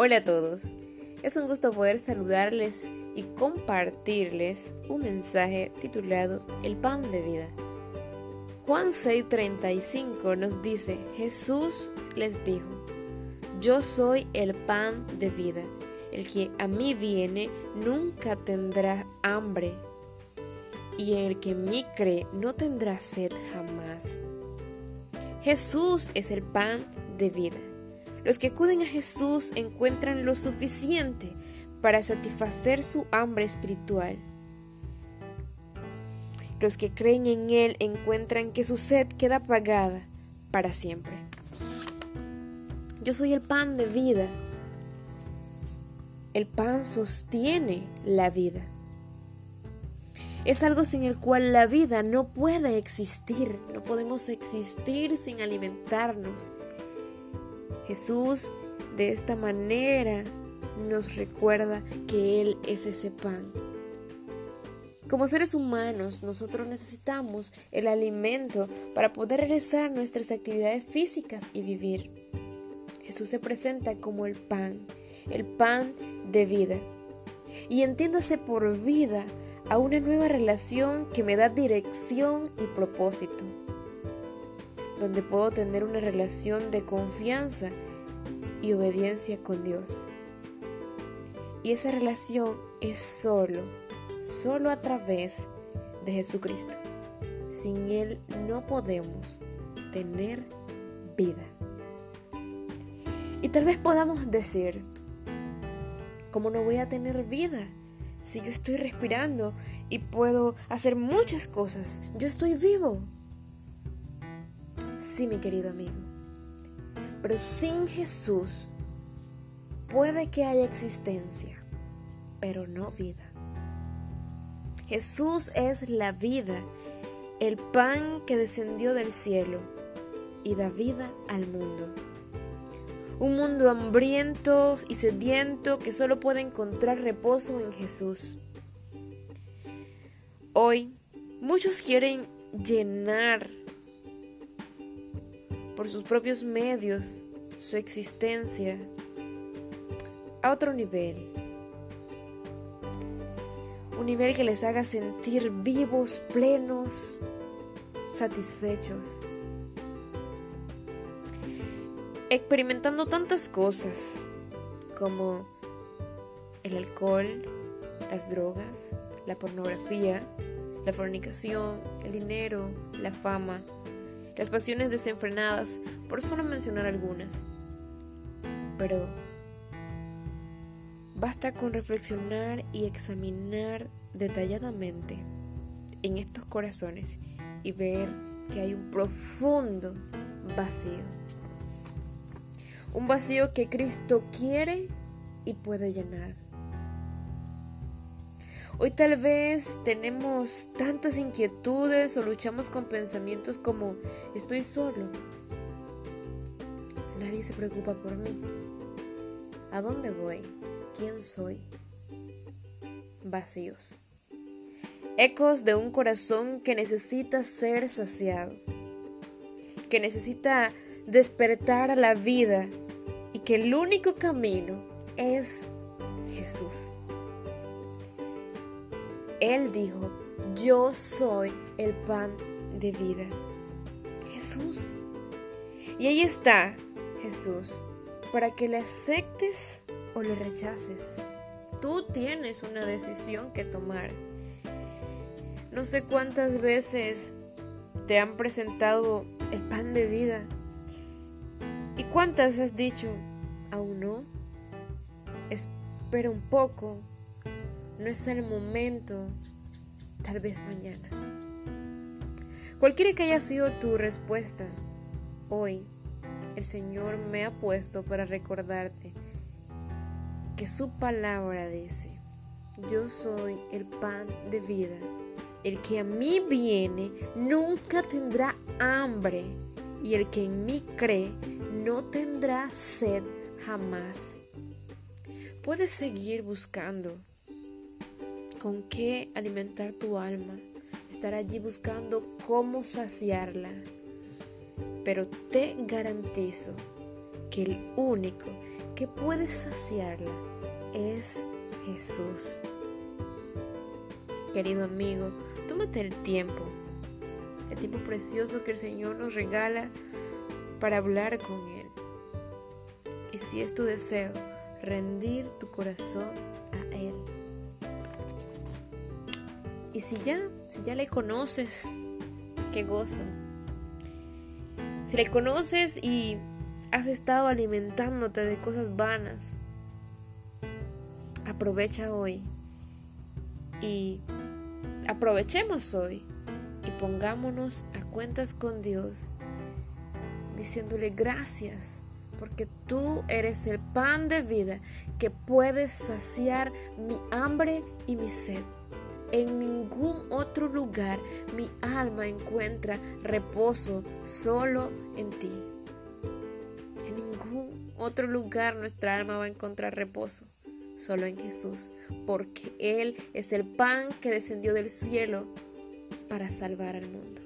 Hola a todos. Es un gusto poder saludarles y compartirles un mensaje titulado El pan de vida. Juan 6:35 nos dice, Jesús les dijo, yo soy el pan de vida. El que a mí viene nunca tendrá hambre y el que en mí cree no tendrá sed jamás. Jesús es el pan de vida. Los que acuden a Jesús encuentran lo suficiente para satisfacer su hambre espiritual. Los que creen en Él encuentran que su sed queda apagada para siempre. Yo soy el pan de vida. El pan sostiene la vida. Es algo sin el cual la vida no puede existir. No podemos existir sin alimentarnos. Jesús de esta manera nos recuerda que Él es ese pan. Como seres humanos, nosotros necesitamos el alimento para poder realizar nuestras actividades físicas y vivir. Jesús se presenta como el pan, el pan de vida. Y entiéndase por vida a una nueva relación que me da dirección y propósito donde puedo tener una relación de confianza y obediencia con Dios. Y esa relación es solo, solo a través de Jesucristo. Sin Él no podemos tener vida. Y tal vez podamos decir, ¿cómo no voy a tener vida? Si yo estoy respirando y puedo hacer muchas cosas, yo estoy vivo. Sí, mi querido amigo. Pero sin Jesús puede que haya existencia, pero no vida. Jesús es la vida, el pan que descendió del cielo y da vida al mundo. Un mundo hambriento y sediento que solo puede encontrar reposo en Jesús. Hoy muchos quieren llenar por sus propios medios su existencia a otro nivel. Un nivel que les haga sentir vivos, plenos, satisfechos. Experimentando tantas cosas como el alcohol, las drogas, la pornografía, la fornicación, el dinero, la fama, las pasiones desenfrenadas, por solo mencionar algunas. Pero basta con reflexionar y examinar detalladamente en estos corazones y ver que hay un profundo vacío. Un vacío que Cristo quiere y puede llenar. Hoy tal vez tenemos tantas inquietudes o luchamos con pensamientos como estoy solo. Nadie se preocupa por mí. ¿A dónde voy? ¿Quién soy? Vacíos. Ecos de un corazón que necesita ser saciado, que necesita despertar a la vida y que el único camino es Jesús. Él dijo, yo soy el pan de vida. Jesús. Y ahí está Jesús, para que le aceptes o le rechaces. Tú tienes una decisión que tomar. No sé cuántas veces te han presentado el pan de vida. ¿Y cuántas has dicho, aún no? Espera un poco, no es el momento, tal vez mañana. Cualquiera que haya sido tu respuesta, hoy el Señor me ha puesto para recordarte que su palabra dice, yo soy el pan de vida. El que a mí viene nunca tendrá hambre y el que en mí cree no tendrá sed jamás. Puedes seguir buscando con qué alimentar tu alma, estar allí buscando cómo saciarla. Pero te garantizo que el único que puede saciarla es Jesús. Querido amigo, tómate el tiempo, el tiempo precioso que el Señor nos regala para hablar con Él. Y si es tu deseo, rendir tu corazón a Él. Y si ya, si ya le conoces, qué gozo. Si le conoces y has estado alimentándote de cosas vanas, aprovecha hoy y aprovechemos hoy y pongámonos a cuentas con Dios, diciéndole gracias, porque tú eres el pan de vida que puedes saciar mi hambre y mi sed. En ningún otro lugar mi alma encuentra reposo solo en ti. En ningún otro lugar nuestra alma va a encontrar reposo solo en Jesús, porque Él es el pan que descendió del cielo para salvar al mundo.